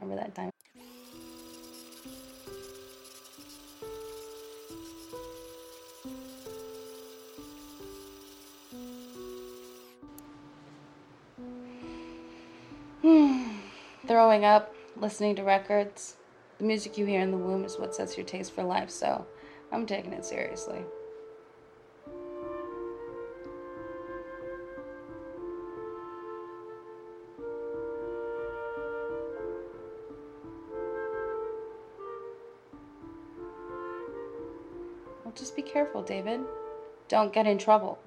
Remember that time? Throwing up, listening to records. The music you hear in the womb is what sets your taste for life, so I'm taking it seriously. Well, just be careful, David. Don't get in trouble.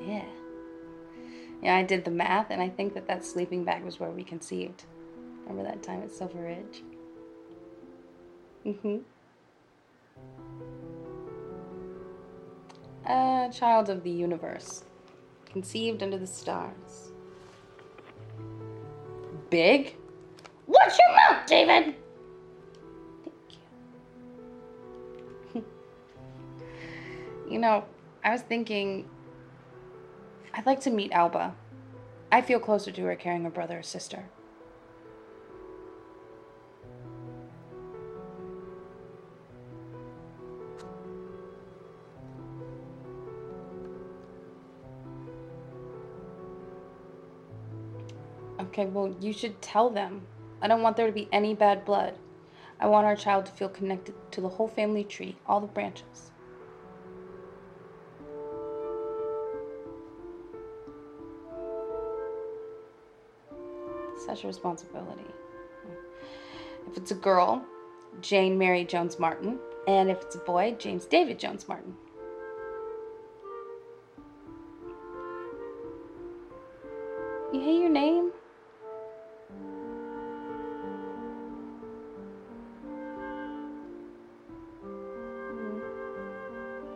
Yeah. Yeah, I did the math, and I think that that sleeping bag was where we conceived. Remember that time at Silver Ridge? Mm-hmm. A child of the universe, conceived under the stars. Big? Watch your mouth, David! Thank you. you know, I was thinking I'd like to meet Alba. I feel closer to her carrying a brother or sister. Okay, well, you should tell them. I don't want there to be any bad blood. I want our child to feel connected to the whole family tree, all the branches. Such a responsibility. If it's a girl, Jane Mary Jones Martin. And if it's a boy, James David Jones Martin. You hate your name?